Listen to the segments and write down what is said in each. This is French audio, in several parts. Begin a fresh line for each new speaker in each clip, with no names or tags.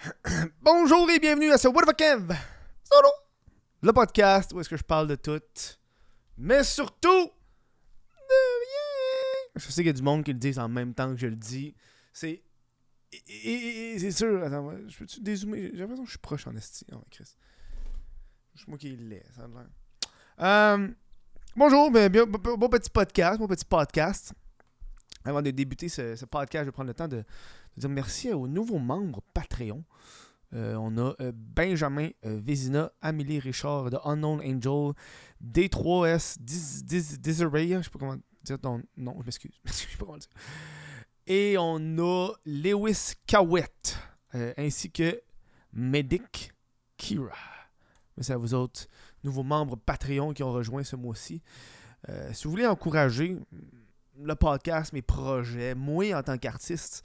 Bonjour et bienvenue à ce What Kev Solo Le podcast où est-ce que je parle de tout, mais surtout de rien. Je sais qu'il y a du monde qui le dit en même temps que je le dis. C'est. C'est sûr. Attends, je peux-tu dézoomer? J'ai l'impression que je suis proche en esti. Oh, Chris. C'est moi qui laid, ça a l'air. Euh, bonjour, ben, bien, bon, petit podcast, petit podcast. Avant de débuter ce, podcast, je vais prendre le temps de dire merci aux nouveaux membres Patreon. Euh, on a euh, Benjamin euh, Vézina, Amélie Richard de Unknown Angel, D3S, Dis- Dis- Desiree, je sais pas comment dire ton nom, je m'excuse, je sais pas comment dire. Et on a Lewis Cowett, euh, ainsi que Medic Kira. Merci à vous autres, nouveaux membres Patreon qui ont rejoint ce mois-ci. Si vous voulez encourager le podcast, mes projets, moi en tant qu'artiste,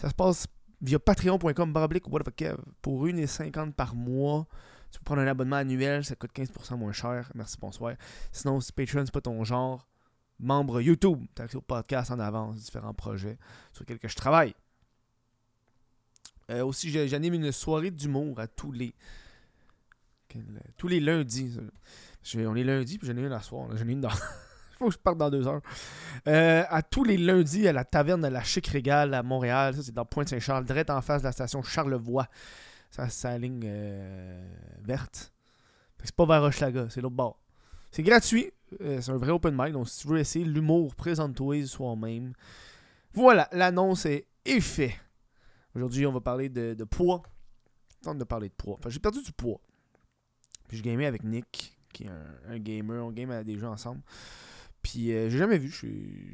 ça se passe via patreon.com baroblique what the fuck Kev. pour 1,50$ par mois. Tu peux prendre un abonnement annuel, ça coûte 15% moins cher. Merci, bonsoir. Sinon, si Patreon, c'est pas ton genre, membre YouTube, t'as accès au podcast en avance, différents projets sur lesquels que je travaille. Euh, aussi, j'anime une soirée d'humour à tous les tous les lundis. On est lundi, puis j'en ai une à soir. J'en ai une dans. Faut que je parte dans deux heures. Euh, à tous les lundis à la taverne de la Chic Régale à Montréal. Ça, c'est dans Pointe-Saint-Charles, direct en face de la station Charlevoix. Ça, c'est la ligne euh, verte. C'est pas vers Hochelaga, c'est l'autre bord. C'est gratuit. euh, c'est un vrai open mic. Donc, si tu veux essayer l'humour, présente-toi soi-même. Voilà, l'annonce est, faite. Aujourd'hui, on va parler de, de poids. Tente de parler de poids. Enfin, j'ai perdu du poids. Puis je gamais avec Nick, qui est un, un gamer. On game à des jeux ensemble. Puis euh, j'ai jamais vu. Je,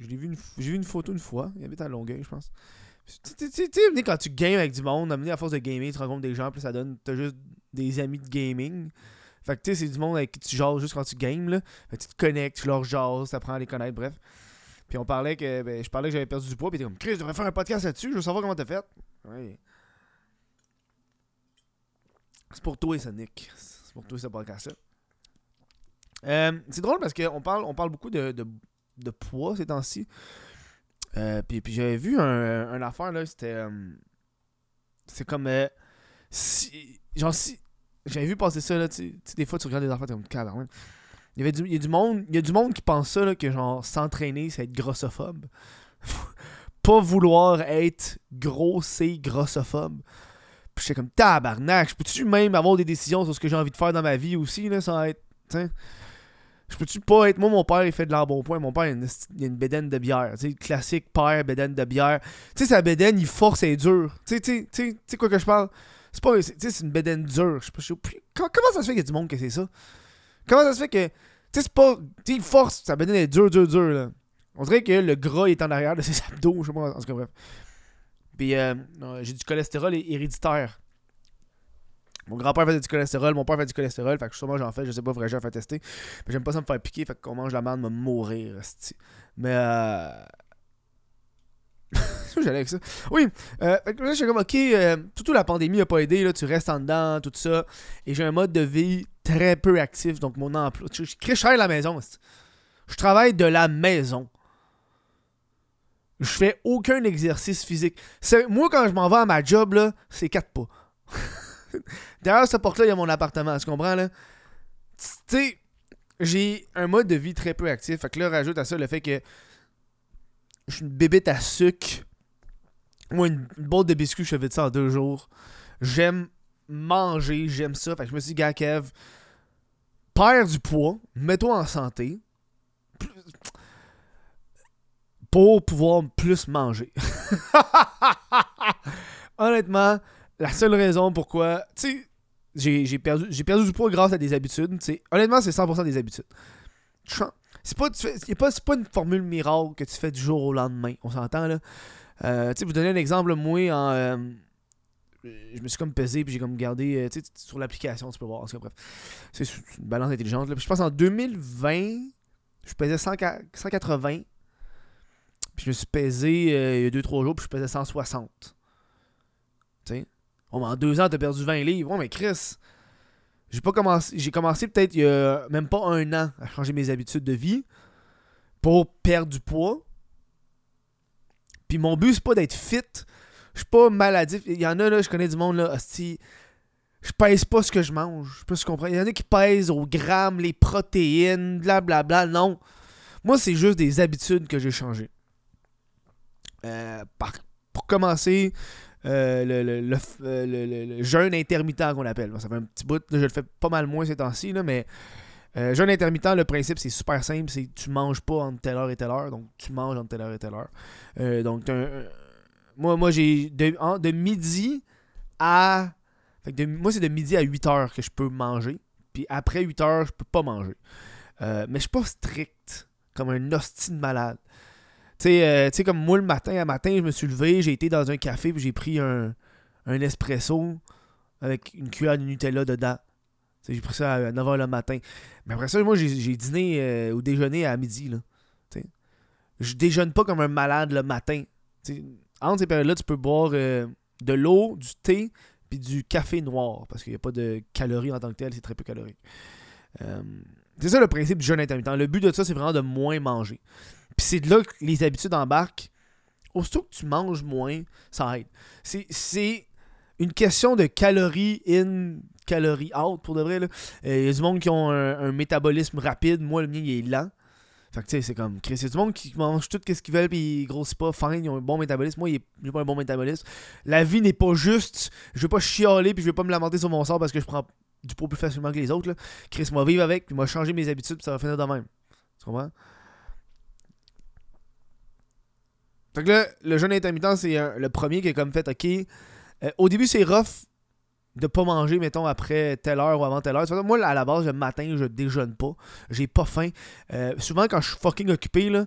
l'ai vu une, j'ai vu une photo une fois. Il habite à Longueuil, je pense. Tu sais, quand tu games avec du monde, amener à force de gamer, tu rencontres des gens, puis ça donne. T'as juste des amis de gaming. Fait que tu sais, c'est du monde avec qui tu jases juste quand tu games, là. Fait que tu te connectes, tu leur jases, t'apprends à les connaître, bref. Puis on parlait que. Ben, je parlais que j'avais perdu du poids, puis t'es comme, Chris, je devrais faire un podcast là-dessus, je veux savoir comment t'as fait. Ouais. C'est pour toi, ça, Nick. C'est pour toi, ce podcast-là. Euh, c'est drôle parce qu'on parle, on parle beaucoup de, de, poids ces temps-ci. Euh, puis puis j'avais vu un, un affaire, là, c'était. euh, c'est comme. si, genre, si. J'avais vu passer ça, là, tu sais, des fois, tu regardes des affaires, t'es comme. Il y il y a du monde, il y a du monde qui pense ça, là, que genre, s'entraîner, c'est être grossophobe. Pas vouloir être gros, c'est grossophobe. Puis j'étais comme tabarnak, peux-tu même avoir des décisions sur ce que j'ai envie de faire dans ma vie aussi, là, sans être. Je peux-tu pas être. Moi, mon père, il fait de l'embonpoint. Mon père, il a une, a une bédaine de bière. Tu sais, classique père, bédaine de bière. Tu sais, sa bédaine, il force et dur. Tu sais, tu sais, tu sais, quoi que je parle? C'est pas. Tu sais, c'est une bédaine dure. Je sais pas. comment, ça se fait qu'il y a du monde que c'est ça? Comment ça se fait que. Tu sais, c'est pas. Tu sais, il force. Sa bédaine est dure, dure, dure, là. On dirait que le gras est en arrière de ses abdos. Je sais pas. En tout cas, bref. Puis, euh, euh, j'ai du cholestérol hé- héréditaire. Mon grand-père faisait du cholestérol, mon père fait du cholestérol, fait que sûrement j'en fais, je sais pas, faudrait que j'en fasse tester. Mais j'aime pas ça me faire piquer, fait qu'on mange la merde, me mourir. Mais euh. J'allais avec ça? Oui, euh, fait que là, j'étais comme, ok, euh, tout la pandémie a pas aidé, là, tu restes en dedans, tout ça. Et j'ai un mode de vie très peu actif, donc mon emploi. Je je crée cher à la maison. Je travaille de la maison. Je fais aucun exercice physique. Moi, quand je m'en vais à ma job, là, c'est quatre pas. Derrière cette porte-là, il y a mon appartement, tu comprends, là? Tu sais, j'ai un mode de vie très peu actif. Fait que là, rajoute à ça le fait que je suis une bébête à sucre. Moi, une, une boîte de biscuits, je fais ça en deux jours. J'aime manger, j'aime ça. Fait que je me suis dit, gars, Kev, perds du poids, mets-toi en santé. Pour pouvoir plus manger. Honnêtement, la seule raison pourquoi. Tu sais, j'ai perdu, perdu du poids grâce à des habitudes. tu sais. Honnêtement, c'est 100% des habitudes. C'est pas, pas, une formule miracle que tu fais du jour au lendemain. On s'entend là. Euh, tu sais, vous donner un exemple, moi, en. euh, je me suis comme pesé puis j'ai comme gardé euh, tu sais, sur l'application tu peux voir en tout cas, bref c'est c'est une balance intelligente là. Puis je pense en 2020 je pesais 100 180 puis je me suis pesé euh, il y a 2-3 jours puis je pesais 160 tu sais? En deux ans, t'as perdu 20 livres. Oh, mais Chris, j'ai pas commencé. J'ai commencé peut-être il y a même pas un an à changer mes habitudes de vie pour perdre du poids. Puis mon but, c'est pas d'être fit. Je suis pas maladif. Il y en a, là, je connais du monde, là, hostie. Je pèse pas ce que je mange. Je si tu comprends. Il y en a qui pèsent au gramme, les protéines, blablabla. Non. Moi, c'est juste des habitudes que j'ai changées. Euh, pour commencer, euh, le, le, jeûne intermittent qu'on appelle. Ça fait un petit bout, je le fais pas mal moins ces temps-ci, mais euh, jeûne intermittent, le principe c'est super simple, c'est tu manges pas entre telle heure et telle heure, donc tu manges entre telle heure et telle heure. donc moi, moi j'ai de, de, midi à... moi c'est de midi à 8 heures que je peux manger, puis après 8 heures je peux pas manger. mais je suis pas strict, comme un hostie de malade. Euh, tu sais, comme moi, le matin, à matin, je me suis levé, j'ai été dans un café, puis j'ai pris un, espresso avec une cuillère de Nutella dedans. J'ai pris ça à 9h le matin. Mais après ça, moi, j'ai dîné euh, ou déjeuné à midi. Là, je déjeune pas comme un malade le matin. T'sais, entre ces périodes-là, tu peux boire euh, de l'eau, du thé, puis du café noir. Parce qu'il n'y a pas de calories en tant que tel, c'est très peu calorique. c'est ça le principe du jeûne intermittent. Le but de ça, c'est vraiment de moins manger. Puis c'est de là que les habitudes embarquent. Aussitôt que tu manges moins, ça aide. C'est une question de calories in, calories out, pour de vrai. Euh, il y a du monde qui ont un, métabolisme rapide. Moi, le mien, il est lent. Fait que tu sais, c'est comme. Il y a du monde qui mange tout ce qu'ils veulent, puis ils grossissent pas, fine, ils ont un bon métabolisme. Moi, j'ai pas un bon métabolisme. La vie n'est pas juste. Je vais pas chialer, puis je vais pas me lamenter sur mon sort parce que je prends du poids plus facilement que les autres. Là. Chris, moi, vivre avec, puis moi, changer mes habitudes, puis ça va finir de même. Tu comprends? Fait que là, le jeûne intermittent, c'est le premier qui est comme fait, ok. Euh, au début, c'est rough de pas manger, mettons, après telle heure ou avant telle heure. Moi, à la base, le matin, je déjeune pas. J'ai pas faim. Euh, souvent, quand je suis fucking occupé, là,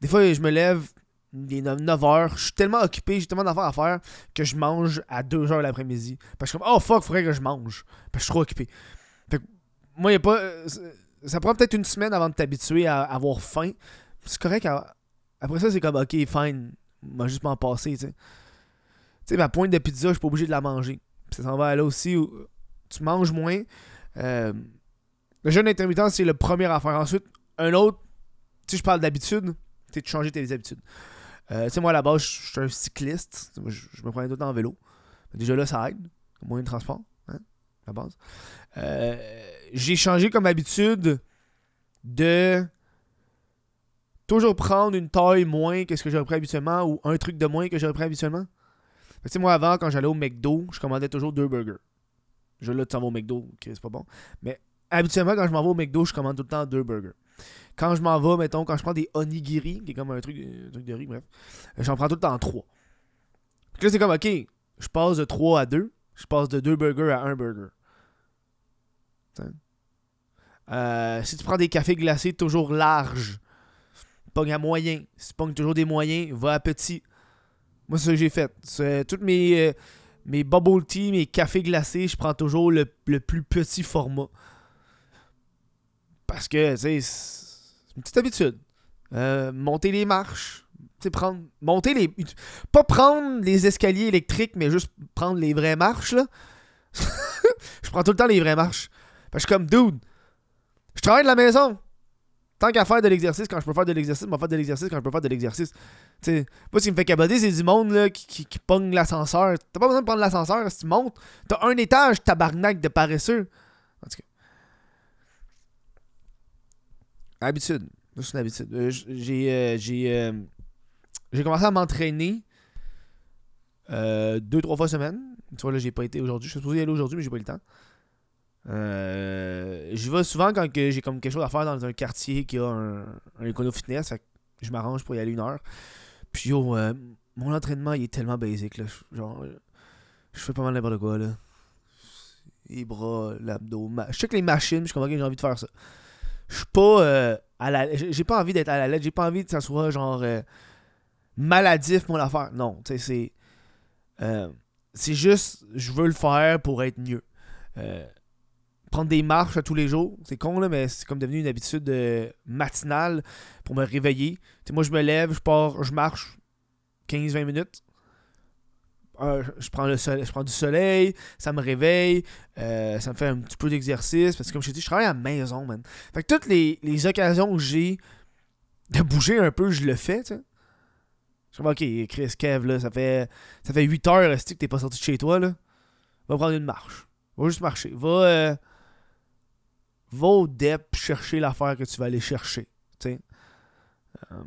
des fois, je me lève les 9 heures. Je suis tellement occupé, j'ai tellement d'affaires à faire que je mange à 2 heures l'après-midi. Parce que je suis comme, oh fuck, faudrait que je mange. Parce que je suis trop occupé. Fait que, moi, y a pas. Euh, ça prend peut-être une semaine avant de t'habituer à avoir faim. C'est correct. Après ça, c'est comme, ok, fine, m'a juste m'en passer, tu sais. Tu sais, ma pointe de pizza, je suis pas obligé de la manger. ça s'en va là aussi où tu manges moins. Euh, le jeûne intermittent, c'est le premier à faire. Ensuite, un autre, tu sais, je parle d'habitude, c'est de changer tes habitudes. Euh, tu sais, moi, à la base, je suis un cycliste. Je, me prenais tout en vélo. Déjà là, ça aide, moyen de transport, hein, à la base. Euh, j'ai changé comme habitude de toujours prendre une taille moins que ce que j'aurais pris habituellement ou un truc de moins que j'aurais pris habituellement. Tu sais, moi, avant, quand j'allais au McDo, je commandais toujours deux burgers. Je là, tu t'en vas au McDo, c'est pas bon. Mais habituellement, quand je m'en vais au McDo, je commande tout le temps deux burgers. Quand je m'en vais, mettons, quand je prends des onigiri, qui est comme un truc, truc de riz, bref, j'en prends tout le temps trois. Puis là, c'est comme, ok, je passe de 3 à 2, je passe de deux burgers à un burger. Euh, si tu prends des cafés glacés toujours larges, à moyen. Si tu pognes toujours des moyens, va à petit. Moi, c'est ce que j'ai fait. Toutes mes, euh, mes bubble tea, mes cafés glacés, je prends toujours le, plus petit format. Parce que, c'est une petite habitude. Euh, monter les marches. Tu prendre. Monter les. Pas prendre les escaliers électriques, mais juste prendre les vraies marches, je prends tout le temps les vraies marches. Je suis comme, dude, je travaille de la maison. Tant qu'à faire de l'exercice, quand je peux faire de l'exercice, je vais faire de l'exercice quand je peux faire de l'exercice. sais, moi, ce qui me fait caboter, c'est du monde là, qui, qui, pogne l'ascenseur. T'as pas besoin de prendre l'ascenseur si tu montes. T'as un étage, tabarnak de paresseux. En tout cas. Habitude. C'est une habitude. Euh, j'ai, euh, j'ai, euh, j'ai commencé à m'entraîner deux, trois fois semaine. Tu vois, là, j'ai pas été aujourd'hui. Je suis supposé y aller aujourd'hui, mais j'ai pas eu le temps. Euh, je vais souvent quand j'ai comme quelque chose à faire dans un quartier qui a un, un fitness. je m'arrange pour y aller une heure. Puis yo, euh, mon entraînement il est tellement basique. Là. Genre, je fais pas mal n'importe quoi. Là. Les bras, l'abdos. Je sais que les machines, je comprends que j'ai envie de faire ça. Je suis pas euh, à la. J'ai pas envie d'être à la lettre. J'ai pas envie que ça soit genre maladif mon affaire. Non, tu sais, c'est. c'est juste, je veux le faire pour être mieux. Prendre des marches à tous les jours. C'est con, là, mais c'est comme devenu une habitude euh, matinale pour me réveiller. moi, je me lève, je pars, je marche 15-20 minutes. Euh, je, prends le je prends du soleil, ça me réveille, euh, ça me fait un petit peu d'exercice. Parce que comme je t'ai dit, je travaille à la maison, man. Fait que toutes les, occasions que j'ai de bouger un peu, je le fais, tu sais. suis comme, ok, Chris, Kev, là, ça fait, ça fait 8 heures que t'es pas sorti de chez toi, là? Va prendre une marche. Va juste marcher. Va, va au DEP chercher l'affaire que tu vas aller chercher. Euh,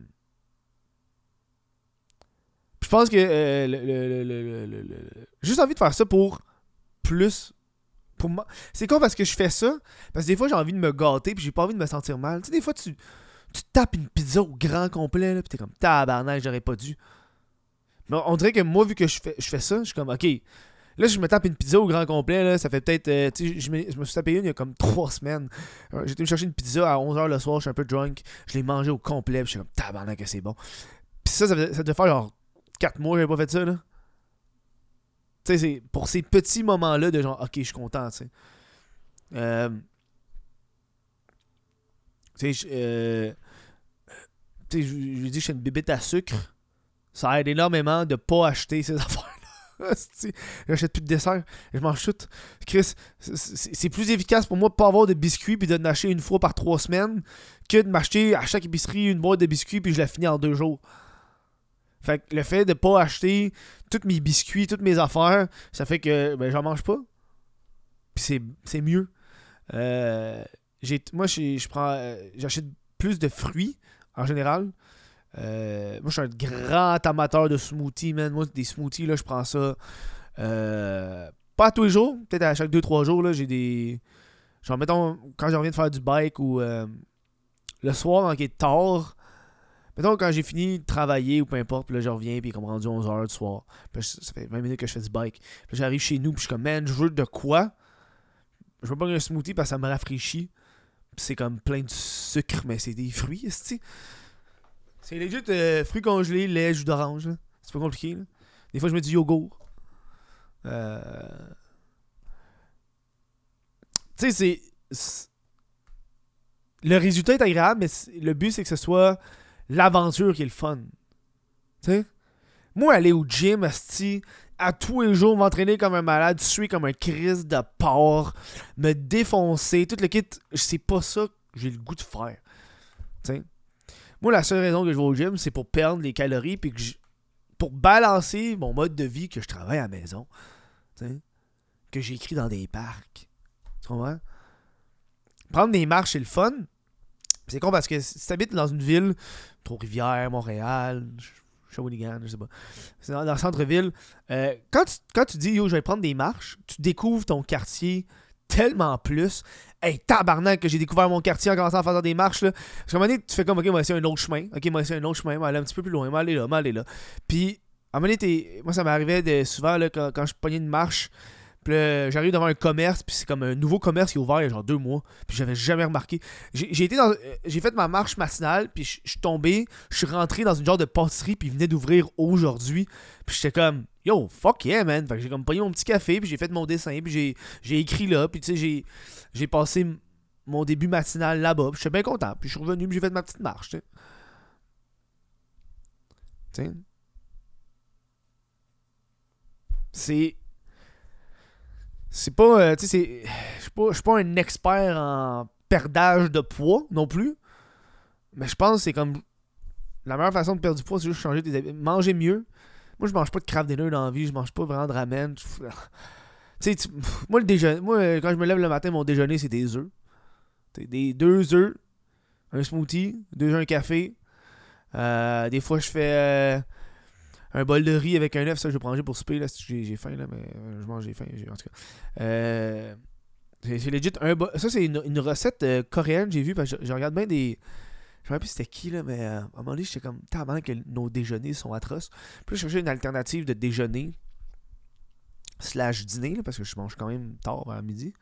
je pense que euh, le, le, le, juste envie de faire ça pour plus. Pour moi. C'est con parce que je fais ça. Parce que des fois, j'ai envie de me gâter. Puis j'ai pas envie de me sentir mal. Tu sais, des fois, tu, tu tapes une pizza au grand complet. Là, puis t'es comme tabarnak, j'aurais pas dû. Mais on dirait que moi, vu que je fais, je fais ça, je suis comme ok. Là, je me tape une pizza au grand complet. Là, ça fait peut-être. Euh, je me, suis tapé une il y a comme 3 semaines. Euh, J'étais me chercher une pizza à 11h le soir. Je suis un peu drunk. Je l'ai mangé au complet. Je suis comme tabarnak, que c'est bon. Puis ça, ça, devait faire genre 4 mois que j'avais pas fait ça. Tu sais, c'est pour ces petits moments-là de genre, ok, je suis content, tu sais. Euh, tu sais, je lui dis je suis une bébête à sucre. Ça aide énormément de pas acheter ces affaires-là. J'achète plus de dessert, je mange tout. Chris, c'est plus efficace pour moi de pas avoir de biscuits puis de n'acheter une fois par trois semaines que de m'acheter à chaque épicerie une boîte de biscuits puis je la finis en deux jours. Fait le fait de pas acheter tous mes biscuits, toutes mes affaires, ça fait que ben, j'en mange pas. Puis c'est mieux. Euh, moi, je prends euh, j'achète plus de fruits en général. Euh, moi, je suis un grand amateur de smoothies, man. Moi, des smoothies, là, je prends ça. pas tous les jours, peut-être à chaque 2-3 jours, là, j'ai des. Genre, mettons, quand je reviens de faire du bike ou le soir, quand il est tard, Mettons, quand j'ai fini de travailler ou peu importe, puis là, je reviens, puis comme rendu 11h du soir. Puis ça fait 20 minutes que je fais du bike. Puis j'arrive chez nous, puis je suis comme, man, je veux de quoi? Je veux pas un smoothie parce que ça me rafraîchit. C'est comme plein de sucre, mais c'est des fruits, c'est C'est legit euh, fruits congelés, lait, jus d'orange. C'est pas compliqué. Là. Des fois, je mets du yogourt. Euh... Tu sais, c'est. Le résultat est agréable, mais le but, c'est que ce soit l'aventure qui est le fun. Tu sais? Moi, aller au gym, à tous les jours, m'entraîner comme un malade, suer comme un crise de porc, me défoncer, tout le kit, c'est pas ça que j'ai le goût de faire. Tu sais? Moi, la seule raison que je vais au gym, c'est pour perdre les calories, puis que pour balancer mon mode de vie que je travaille à la maison. Que j'écris dans des parcs. Tu comprends? Prendre des marches, c'est le fun. C'est con parce que si tu habites dans une ville, Trois-Rivières, Montréal, Shawinigan, je sais pas. C'est dans, le centre-ville. Euh, quand, quand tu dis, yo, je vais prendre des marches, tu découvres ton quartier tellement plus. Hey, tabarnak, que j'ai découvert mon quartier en commençant à faire des marches. Là. Parce qu'à un moment donné, tu fais comme, ok, moi, c'est un autre chemin. Ok, moi, c'est un autre chemin. aller un petit peu plus loin. Moi, aller là, moi, aller là. Puis, à un moment donné, moi, ça m'arrivait souvent là, quand, je pognais une marche. Puis j'arrive devant un commerce, puis c'est comme un nouveau commerce qui est ouvert il y a genre deux mois. Puis j'avais jamais remarqué. J'ai été dans. J'ai fait ma marche matinale, puis je suis tombé, je suis rentré dans une genre de pâtisserie, puis il venait d'ouvrir aujourd'hui. Puis j'étais comme, yo, fuck yeah, man. Fait que j'ai comme payé mon petit café, puis j'ai fait mon dessin, puis j'ai écrit là, puis tu sais, j'ai passé mon début matinal là-bas, puis j'étais bien content. Puis je suis revenu, puis j'ai fait ma petite marche, tu sais. C'est c'est pas. Euh, tu sais, je suis pas, un expert en perdage de poids non plus. Mais je pense que c'est comme. La meilleure façon de perdre du poids, c'est juste changer tes habitudes. Manger mieux. Moi, je mange pas de craft dinner dans la vie. Je mange pas vraiment de ramen. Tu sais, moi, le déjeuner. Moi, quand je me lève le matin, mon déjeuner, c'est des œufs. Des deux œufs, un smoothie, deux œufs, un café. Euh, des fois, je fais. Euh, un bol de riz avec un œuf, ça je vais prendre pour souper là, si j'ai faim là, mais euh, je mange j'ai faim, en tout cas. C'est legit un ça c'est une, recette euh, coréenne, j'ai vu parce que je, regarde bien des je sais pas plus c'était qui là, mais à un moment donné, j'étais comme tellement que nos déjeuners sont atroces. Puis je cherchais une alternative de déjeuner slash dîner parce que je mange quand même tard à midi.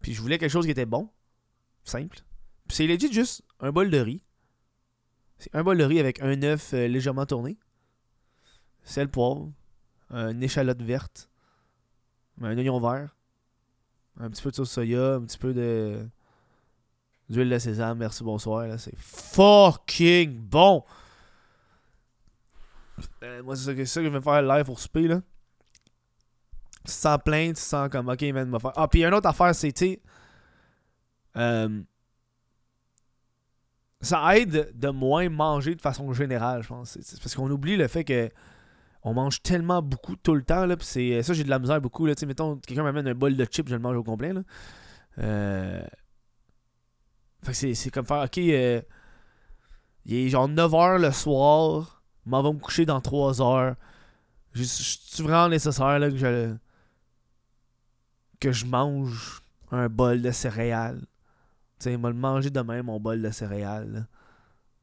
Puis je voulais quelque chose qui était bon, simple. Puis c'est legit juste un bol de riz. C'est un bol de riz avec un œuf légèrement tourné sel, poivre, une échalote verte, un oignon vert, un petit peu de sauce soya, un petit peu de d'huile de sésame, merci, bonsoir. C'est fucking bon! Euh, moi, c'est ça, que je vais faire live pour souper. Là. Tu te sens comme, ok, man, va faire. Ah, puis une autre affaire, c'est, euh, ça aide de moins manger de façon générale, je pense. Parce qu'on oublie le fait que on mange tellement beaucoup tout le temps. Là, c'est, ça, j'ai de la misère beaucoup. Là, mettons, quelqu'un m'amène un bol de chips, je le mange au complet. Là. Euh... Fait que c'est, comme faire, ok, euh, il est genre 9h le soir, m'en va me coucher dans 3 h C'est vraiment nécessaire là, que je que je mange un bol de céréales? Tu sais, il m'a le manger demain, mon bol de céréales.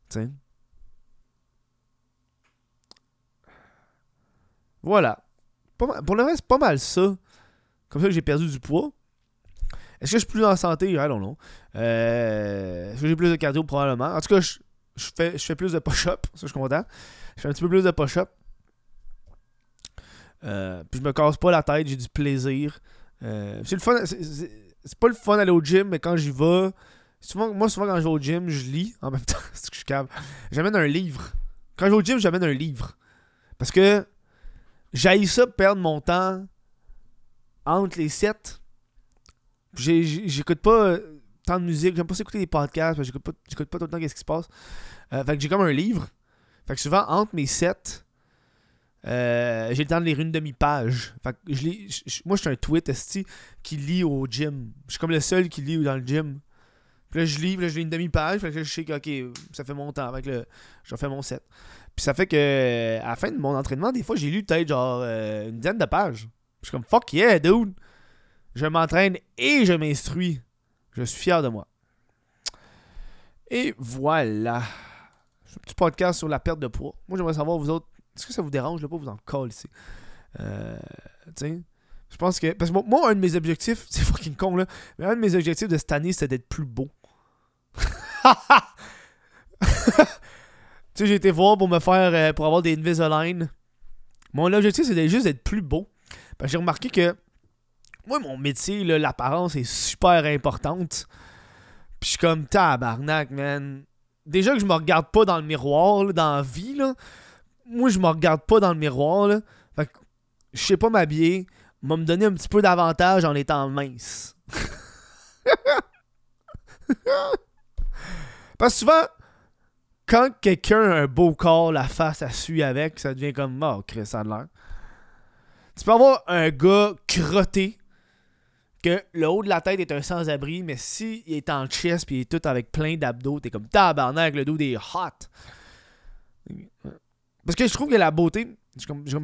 Tu sais? Voilà. pour le reste, pas mal ça. Comme ça que j'ai perdu du poids. Est-ce que je suis plus en santé? I don't know. Euh, est-ce que j'ai plus de cardio? Probablement. En tout cas, je, fais, plus de push-up. Ça, je suis content. Je fais un petit peu plus de push-up. Euh, puis je me casse pas la tête, j'ai du plaisir. Euh, c'est le fun. C'est pas le fun d'aller au gym, mais quand j'y vais. Souvent, moi, souvent, quand je vais au gym, je lis en même temps. c'est que je suis J'amène un livre. Quand je vais au gym, j'amène un livre. Parce que j'ai ça perdre mon temps entre les sets. J'écoute pas euh, tant de musique, j'aime pas écouter des podcasts, j'écoute pas, pas tout le temps qu'est-ce qui se passe. Euh, fait que j'ai comme un livre. Fait que souvent, entre mes sets, euh, j'ai le temps de lire une demi-page. Fait que je lis, moi, je suis un tweet qui lit au gym. Je suis comme le seul qui lit dans le gym. Puis là, je lis, là, je lis une demi-page. Fait que je sais que, ok, ça fait mon temps. Fait que je fais mon set. Puis ça fait que, à la fin de mon entraînement, des fois, j'ai lu peut-être genre une dizaine de pages. Je suis comme, fuck yeah, dude. Je m'entraîne et je m'instruis. Je suis fier de moi. Et voilà. Un petit podcast sur la perte de poids. Moi, j'aimerais savoir, vous autres, est-ce que ça vous dérange de pas vous en ici? Euh, je pense que. Parce que moi, un de mes objectifs, c'est fucking con là, mais un de mes objectifs de cette année, c'est d'être plus beau. tu sais, j'ai été voir pour me faire. Euh, pour avoir des Invisalign. Mon objectif, c'est juste d'être plus beau. J'ai remarqué que. Moi, mon métier, l'apparence est super importante. Puis je suis comme tabarnak, man. Déjà que je me regarde pas dans le miroir, dans la vie, là moi, je me regarde pas dans le miroir, là. Fait que, je sais pas m'habiller. M'a me donner un petit peu d'avantage en étant mince. Parce que souvent, quand quelqu'un a un beau corps, la face à suit avec, ça devient comme oh, Chris, ça a l'air. Tu peux avoir un gars crotté, que le haut de la tête est un sans-abri, mais s'il est en chest puis il est tout avec plein d'abdos, t'es comme tabarnak, le dos des hot. Parce que je trouve que la beauté. Je, comme, je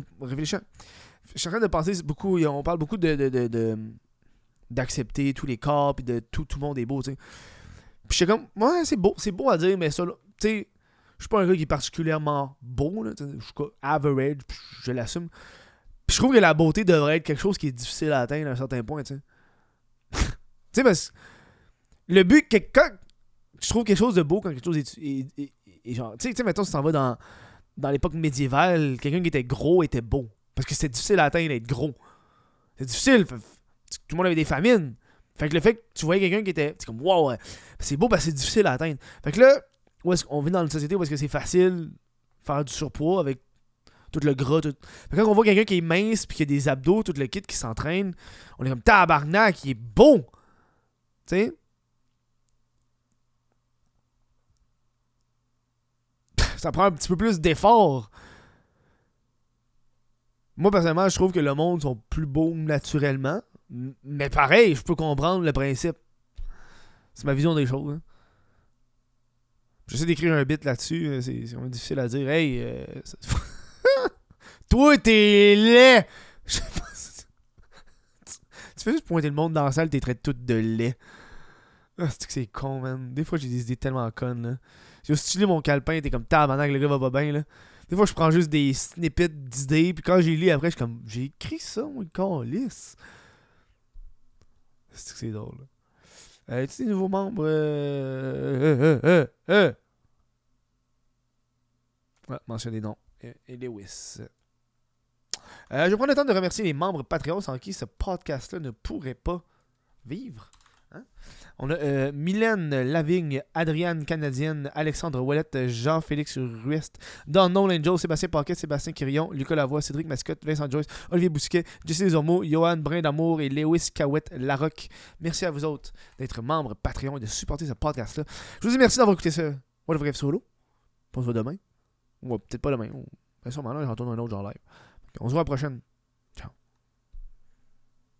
suis en train de penser beaucoup. On parle beaucoup de. de, d'accepter tous les corps puis de tout, tout le monde est beau, tu sais. Puis je suis comme, ouais, c'est beau, c'est beau à dire, mais ça, tu sais, je suis pas un gars qui est particulièrement beau, là, je suis average, je l'assume. Puis je trouve que la beauté devrait être quelque chose qui est difficile à atteindre à un certain point, tu sais. Tu sais, parce le but, quand je trouve quelque chose de beau quand quelque chose est, genre, tu sais, mettons, si t'en vas dans dans l'époque médiévale, quelqu'un qui était gros était beau. Parce que c'était difficile à atteindre d'être gros. C'est difficile. Tout le monde avait des famines. Fait que le fait que tu voyais quelqu'un qui était. C'est comme, wow, c'est beau parce que c'est difficile à atteindre. Fait que là, où est-ce qu'on vit dans une société où est-ce que c'est facile faire du surpoids avec tout le gras. Tout... Fait que quand on voit quelqu'un qui est mince puis qui a des abdos, tout le kit qui s'entraîne, on est comme tabarnak, il est beau. Sais? ça prend un petit peu plus d'effort. Moi, personnellement, je trouve que le monde sont plus beaux naturellement. Mais pareil, je peux comprendre le principe. C'est ma vision des choses. Hein. J'essaie d'écrire un bit là-dessus. Euh, c'est difficile à dire. Hey, euh, toi, t'es laid! tu fais juste pointer le monde dans la salle, t'es traité tout de lait. Ah, c'est que c'est con, man? Des fois, j'ai des idées tellement connes, là. J'ai stylé mon calepin, t'es comme tabarnak, le gars va pas bien, là. Des fois, je prends juste des snippets d'idées, puis quand j'ai lu après, je suis comme, j'ai écrit ça, moi, le lisse. C'est que c'est drôle, là? Euh, tu des nouveaux membres? Euh, euh, euh, Ouais, mentionne des noms. Et Lewis. je prendre le temps de remercier les membres Patreon sans qui ce podcast-là ne pourrait pas vivre. On a euh, Mylène Lavigne, Adriane Canadienne, Alexandre Ouellette, Jean-Félix Ruest, Don Joe, Sébastien Paquet, Sébastien Quirion, Lucas Lavoie, Cédric Mascotte, Vincent Joyce, Olivier Bousquet, Jesse Desormeaux, Johan Brin d'Amour et Lewis Cahouette Larocque. Merci à vous autres d'être membres Patreon et de supporter ce podcast-là. Je vous dis merci d'avoir écouté ça What if Rêve Solo. On se voit demain. Ou peut-être pas demain. Ou, ben sûrement là, je retourne un autre genre live. On se voit à la prochaine.